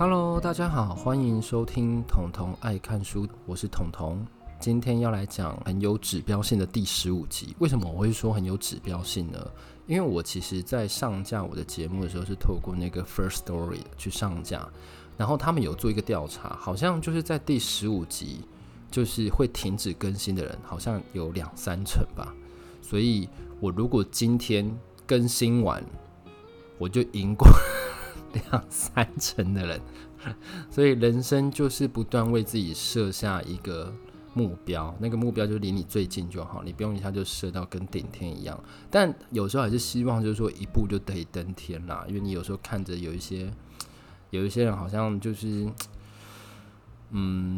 Hello，大家好，欢迎收听彤彤爱看书，我是彤彤。今天要来讲很有指标性的第十五集。为什么我会说很有指标性呢？因为我其实在上架我的节目的时候是透过那个 First Story 去上架，然后他们有做一个调查，好像就是在第十五集就是会停止更新的人，好像有两三成吧。所以我如果今天更新完，我就赢过。两三成的人，所以人生就是不断为自己设下一个目标，那个目标就离你最近就好，你不用一下就设到跟顶天一样。但有时候还是希望就是说一步就得登天啦，因为你有时候看着有一些有一些人好像就是，嗯，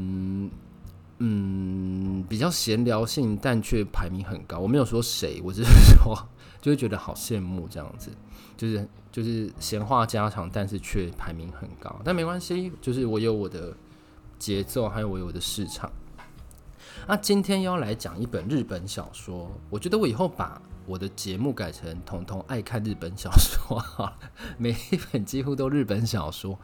比较闲聊性，但却排名很高。我没有说谁，我只是说。就会觉得好羡慕这样子，就是就是闲话家常，但是却排名很高。但没关系，就是我有我的节奏，还有我有我的市场。那今天要来讲一本日本小说，我觉得我以后把我的节目改成“彤彤爱看日本小说”哈，每一本几乎都日本小说。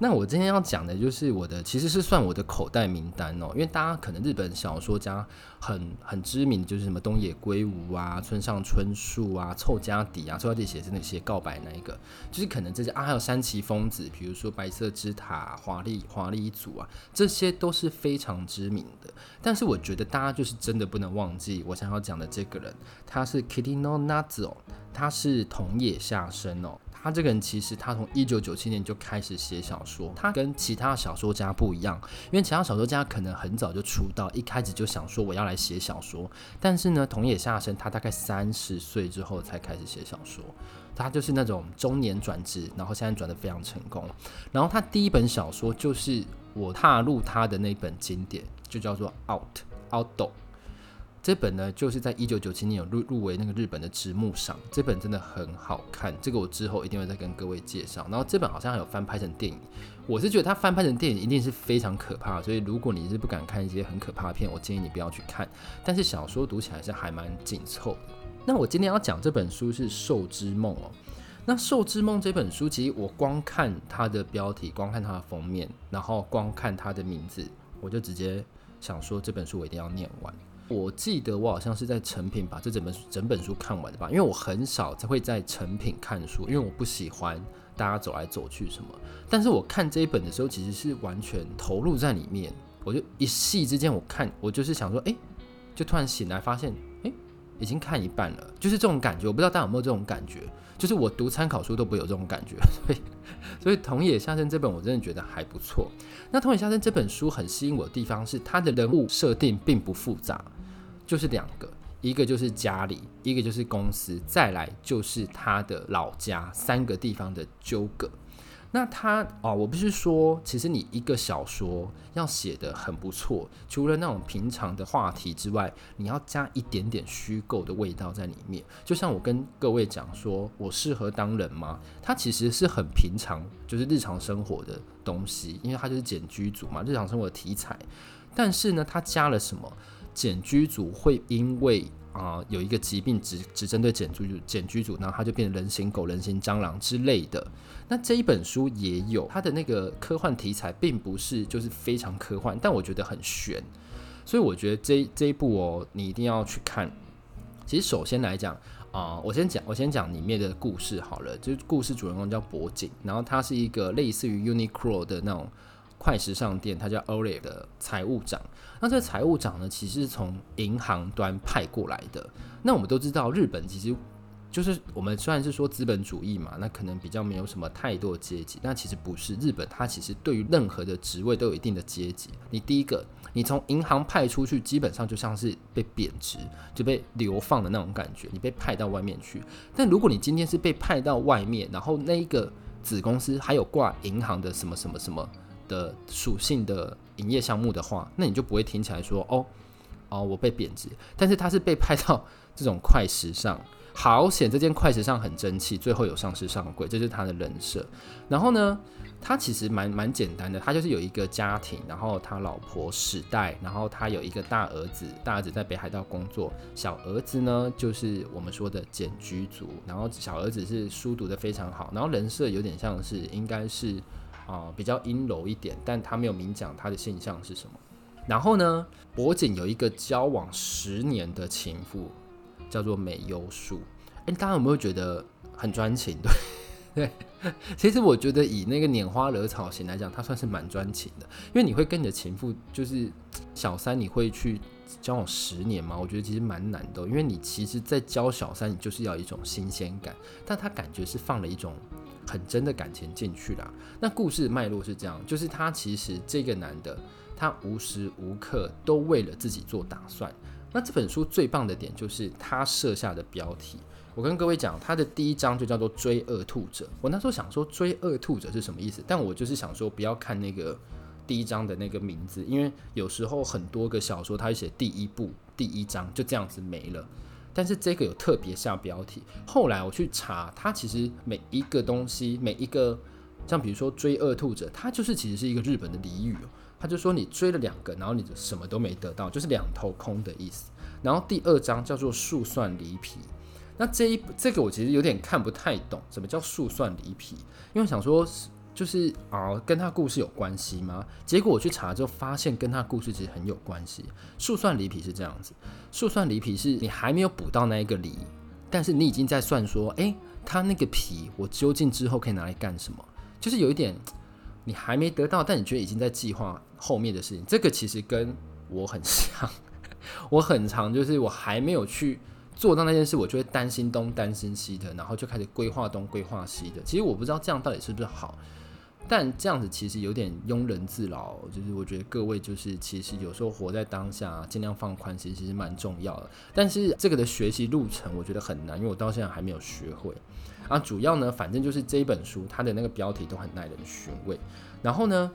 那我今天要讲的就是我的，其实是算我的口袋名单哦，因为大家可能日本小说家很很知名，就是什么东野圭吾啊、村上春树啊、凑家底啊，凑家底写是那写告白那一个，就是可能这些啊，还有山崎丰子，比如说白色之塔、华丽华丽一族啊，这些都是非常知名的。但是我觉得大家就是真的不能忘记我想要讲的这个人，他是 Kino Nazo，他是桐野下生哦。他这个人其实他从一九九七年就开始写小说，他跟其他小说家不一样，因为其他小说家可能很早就出道，一开始就想说我要来写小说，但是呢，桐野下生他大概三十岁之后才开始写小说，他就是那种中年转职，然后现在转得非常成功，然后他第一本小说就是我踏入他的那本经典，就叫做 Out Out。这本呢，就是在一九九七年有入入围那个日本的直木赏，这本真的很好看，这个我之后一定会再跟各位介绍。然后这本好像还有翻拍成电影，我是觉得它翻拍成电影一定是非常可怕，所以如果你是不敢看一些很可怕的片，我建议你不要去看。但是小说读起来是还蛮紧凑的。那我今天要讲这本书是《兽之梦》哦。那《兽之梦》这本书，其实我光看它的标题，光看它的封面，然后光看它的名字，我就直接想说这本书我一定要念完。我记得我好像是在成品把这整本整本书看完的吧，因为我很少才会在成品看书，因为我不喜欢大家走来走去什么。但是我看这一本的时候，其实是完全投入在里面，我就一夕之间，我看我就是想说，哎，就突然醒来发现，哎，已经看一半了，就是这种感觉。我不知道大家有没有这种感觉，就是我读参考书都不会有这种感觉，所以。所以桐野夏生这本我真的觉得还不错。那桐野夏生这本书很吸引我的地方是，它的人物设定并不复杂，就是两个，一个就是家里，一个就是公司，再来就是他的老家，三个地方的纠葛。那他哦，我不是说，其实你一个小说要写得很不错，除了那种平常的话题之外，你要加一点点虚构的味道在里面。就像我跟各位讲说，我适合当人吗？它其实是很平常，就是日常生活的东西，因为它就是简居族嘛，日常生活的题材。但是呢，它加了什么？简居族会因为啊、有一个疾病只只针对简居简居族，然后它就变成人形狗、人形蟑螂之类的。那这一本书也有它的那个科幻题材，并不是就是非常科幻，但我觉得很玄，所以我觉得这这一部哦，你一定要去看。其实首先来讲啊、我先讲我先讲里面的故事好了，就是故事主人公叫博景，然后他是一个类似于 Uniqlo 的那种快时尚店，他叫 Olay 的财务长。那这个财务长呢，其实是从银行端派过来的。那我们都知道，日本其实。就是我们虽然是说资本主义嘛，那可能比较没有什么太多的阶级，但其实不是。日本它其实对于任何的职位都有一定的阶级。你第一个，你从银行派出去，基本上就像是被贬值，就被流放的那种感觉，你被派到外面去。但如果你今天是被派到外面，然后那一个子公司还有挂银行的什么什么什么的属性的营业项目的话，那你就不会听起来说哦哦我被贬值，但是他是被派到这种快时尚。好险，这件快时尚很争气，最后有上市上柜，这是他的人设。然后呢，他其实蛮蛮简单的，他就是有一个家庭，然后他老婆史代，然后他有一个大儿子，大儿子在北海道工作，小儿子呢就是我们说的简居族，然后小儿子是书读得非常好，然后人设有点像是应该是啊、比较阴柔一点，但他没有明讲他的性向是什么。然后呢，柏景有一个交往十年的情妇，叫做美优树。哎，大家有没有觉得很专情？对。对，其实我觉得以那个拈花惹草型来讲，他算是蛮专情的，因为你会跟你的情妇，就是小三，你会去交往十年吗？我觉得其实蛮难的，因为你其实，在交小三，你就是要一种新鲜感，但他感觉是放了一种很真的感情进去啦。那故事脉络是这样，就是他其实这个男的，他无时无刻都为了自己做打算。那这本书最棒的点就是他设下的标题。我跟各位讲，他的第一章就叫做《追恶兔者》。我那时候想说“追恶兔者”是什么意思，但我就是想说不要看那个第一章的那个名字，因为有时候很多个小说他写第一部、第一章就这样子没了。但是这个有特别下标题。后来我去查，它其实每一个东西，每一个像比如说“追恶兔者”，它就是其实是一个日本的俚语。他就说你追了两个，然后你什么都没得到，就是两头空的意思。然后第二章叫做“树算离皮”。那这一这个我其实有点看不太懂，什么叫树算离皮？因为想说，就是啊，跟他故事有关系吗？结果我去查之后，发现跟他故事其实很有关系。树算离皮是这样子，树算离皮是你还没有补到那一个梨，但是你已经在算说，哎，他那个皮我究竟之后可以拿来干什么？就是有一点你还没得到，但你觉得已经在计划后面的事情。这个其实跟我很像，我很常就是我还没有去。做到那件事，我就会担心东担心西的，然后就开始规划东规划西的。其实我不知道这样到底是不是好，但这样子其实有点庸人自扰。就是我觉得各位就是其实有时候活在当下，尽量放宽，其实其实蛮重要的。但是这个的学习路程我觉得很难，因为我到现在还没有学会。啊，主要呢，反正就是这一本书它的那个标题都很耐人寻味。然后呢，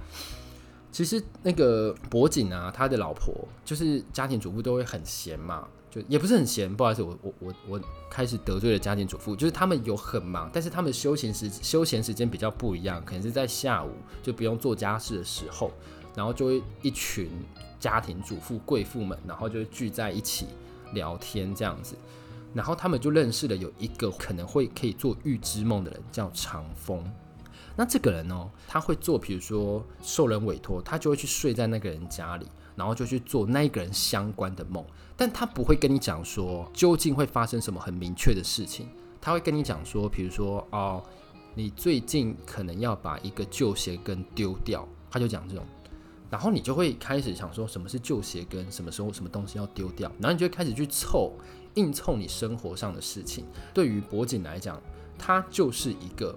其实那个博景啊，他的老婆就是家庭主妇都会很闲嘛。就也不是很闲，不好意思，我我我我开始得罪了家庭主妇，就是他们有很忙，但是他们休闲时休闲时间比较不一样，可能是在下午就不用做家事的时候，然后就会一群家庭主妇贵妇们，然后就聚在一起聊天这样子，然后他们就认识了有一个可能会可以做预知梦的人，叫长风。那这个人哦，他会做，比如说受人委托，他就会去睡在那个人家里。然后就去做那一个人相关的梦，但他不会跟你讲说究竟会发生什么很明确的事情，他会跟你讲说，比如说哦，你最近可能要把一个旧鞋跟丢掉，他就讲这种，然后你就会开始想说什么是旧鞋跟，什么时候什么东西要丢掉，然后你就会开始去凑，硬凑你生活上的事情。对于博景来讲，他就是一个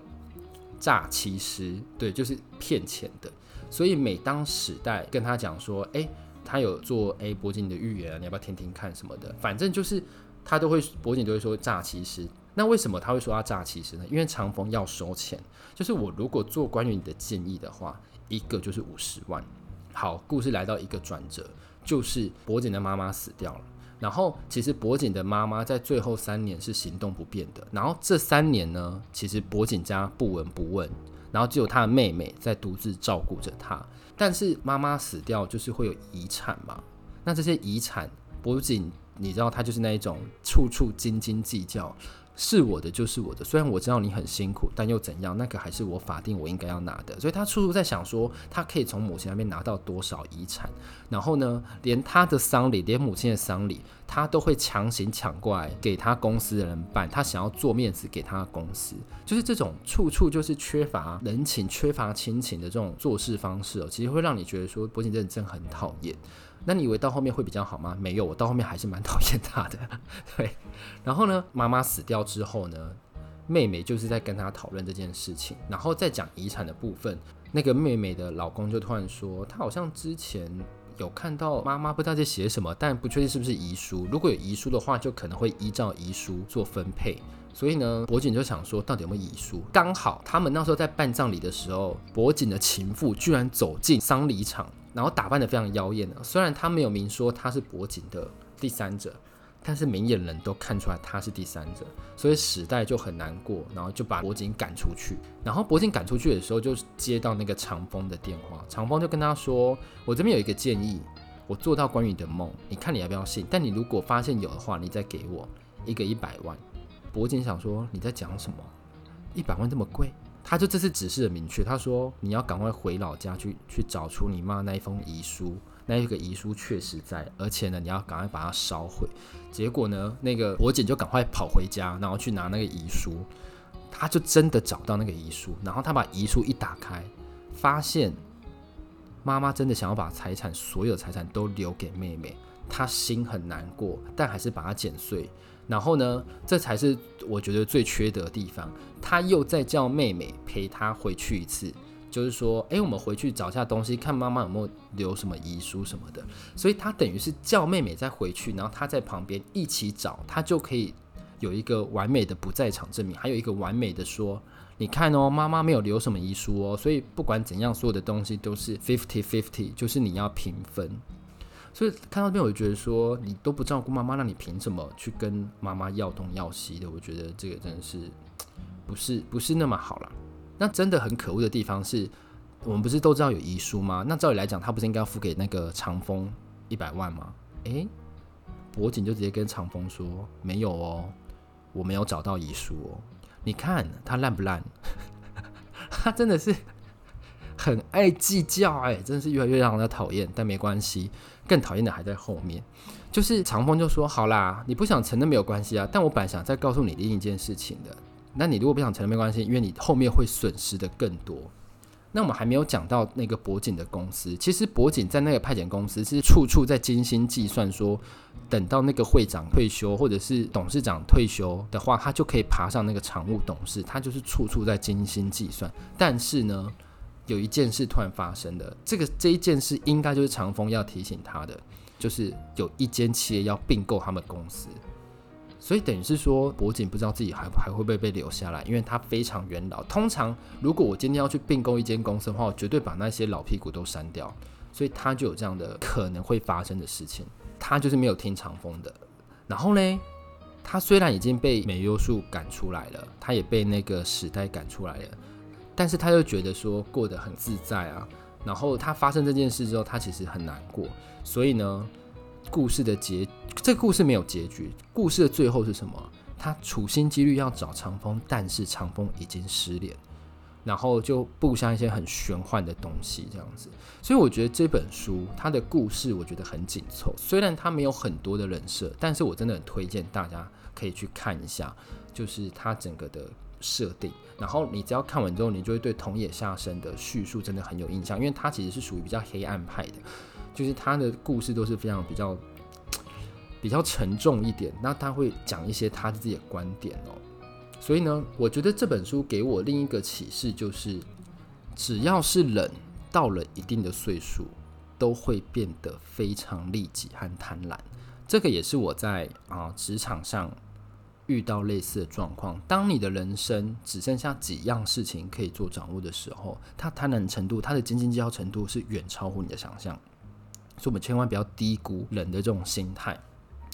诈欺师，对，就是骗钱的。所以每当时代跟他讲说，哎。他有做诶，柏景的预言啊，你要不要听听看什么的？反正就是他都会，柏景都会说诈欺师。那为什么他会说他诈欺师呢？因为长风要收钱，就是我如果做关于你的建议的话，一个就是五十万。好，故事来到一个转折，就是柏景的妈妈死掉了。然后其实柏景的妈妈在最后三年是行动不便的。然后这三年呢，其实柏景家不闻不问，然后只有他的妹妹在独自照顾着他。但是妈妈死掉就是会有遗产嘛？那这些遗产，不仅你知道他就是那一种处处斤斤计较，是我的就是我的。虽然我知道你很辛苦，但又怎样？那个还是我法定我应该要拿的。所以他处处在想说，他可以从母亲那边拿到多少遗产。然后呢，连他的丧礼，连母亲的丧礼，他都会强行抢过来给他公司的人办。他想要做面子给他公司，就是这种处处就是缺乏人情、缺乏亲情的这种做事方式哦，其实会让你觉得说柏景真的真很讨厌。那你以为到后面会比较好吗？没有，我到后面还是蛮 讨厌他的。对，然后呢，妈妈死掉之后呢，妹妹就是在跟他讨论这件事情，然后再讲遗产的部分。那个妹妹的老公就突然说，他好像之前。有看到妈妈不知道在写什么，但不确定是不是遗书。如果有遗书的话，就可能会依照遗书做分配。所以呢，博景就想说，到底有没有遗书？刚好他们那时候在办葬礼的时候，博景的情妇居然走进丧礼场，然后打扮得非常妖艳的。虽然他没有明说他是博景的第三者。但是明眼人都看出来他是第三者，所以史代就很难过，然后就把博景赶出去。然后博景赶出去的时候，就接到那个长风的电话，长风就跟他说：“我这边有一个建议，我做到关于的梦，你看你要不要信？但你如果发现有的话，你再给我一个一百万。”博景想说：“你在讲什么？一百万这么贵？”他就这次指示的明确，他说你要赶快回老家去去找出你妈那一封遗书，那一个遗书确实在，而且呢，你要赶快把它烧毁。结果呢，那个博景就赶快跑回家，然后去拿那个遗书，他就真的找到那个遗书，然后他把遗书一打开，发现妈妈真的想要把财产，所有财产都留给妹妹，他心很难过，但还是把它剪碎。然后呢，这才是我觉得最缺德的地方。他又再叫妹妹陪他回去一次，就是说，哎，我们回去找下东西，看妈妈有没有留什么遗书什么的。所以他等于是叫妹妹再回去，然后他在旁边一起找，他就可以有一个完美的不在场证明，还有一个完美的说，你看哦，妈妈没有留什么遗书哦，所以不管怎样，所有的东西都是 fifty fifty，就是你要平分。所以看到这边，我就觉得说，你都不照顾妈妈，那你凭什么去跟妈妈要东要西的？我觉得这个真的是不是不是那么好了。那真的很可恶的地方是，我们不是都知道有遗书吗？那照理来讲，他不是应该要付给那个长风一百万吗？诶，博景就直接跟长风说，没有哦，我没有找到遗书哦。你看他烂不烂？他真的是。很爱计较，哎，真的是越来越让人讨厌。但没关系，更讨厌的还在后面。就是长风就说：“好啦，你不想承认没有关系啊。但我本来想再告诉你另一件事情的。那你如果不想承认没关系，因为你后面会损失的更多。那我们还没有讲到那个博景的公司。其实博景在那个派遣公司是处处在精心计算，说等到那个会长退休或者是董事长退休的话，他就可以爬上那个常务董事。他就是处处在精心计算。但是呢？有一件事突然发生的，这个这一件事应该就是长风要提醒他的，就是有一间企业要并购他们公司，所以等于是说博景不知道自己还还会不会被留下来，因为他非常元老。通常如果我今天要去并购一间公司的话，我绝对把那些老屁股都删掉，所以他就有这样的可能会发生的事情。他就是没有听长风的，然后呢，他虽然已经被美优树赶出来了，他也被那个时代赶出来了。但是他又觉得说过得很自在啊，然后他发生这件事之后，他其实很难过。所以呢，故事的结，这个故事没有结局。故事的最后是什么？他处心积虑要找长风，但是长风已经失联，然后就布下一些很玄幻的东西，这样子。所以我觉得这本书它的故事我觉得很紧凑，虽然它没有很多的人设，但是我真的很推荐大家可以去看一下，就是它整个的。设定，然后你只要看完之后，你就会对桐野下生的叙述真的很有印象，因为他其实是属于比较黑暗派的，就是他的故事都是非常比较 比较沉重一点，那他会讲一些他自己的观点哦。所以呢，我觉得这本书给我另一个启示就是，只要是人到了一定的岁数，都会变得非常利己和贪婪。这个也是我在啊职场上。遇到类似的状况，当你的人生只剩下几样事情可以做掌握的时候，他贪婪程度、他的斤斤计较程度是远超乎你的想象，所以我们千万不要低估人的这种心态。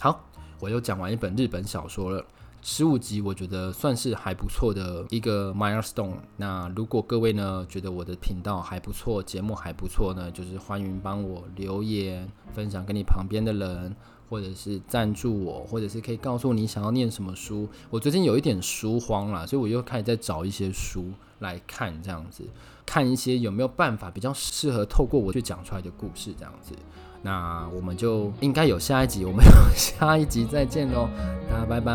好，我又讲完一本日本小说了，十五集，我觉得算是还不错的一个 milestone。那如果各位呢觉得我的频道还不错，节目还不错呢，就是欢迎帮我留言，分享给你旁边的人。或者是赞助我，或者是可以告诉你想要念什么书。我最近有一点书荒了，所以我又开始在找一些书来看，这样子看一些有没有办法比较适合透过我去讲出来的故事，这样子。那我们就应该有下一集，我们有 下一集再见喽，大家拜拜。